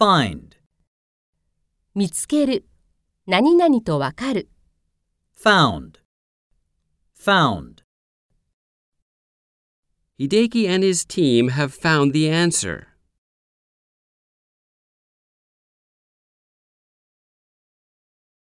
find, 見つける、何々とわかる。found, found. Hideki and his team have found the answer.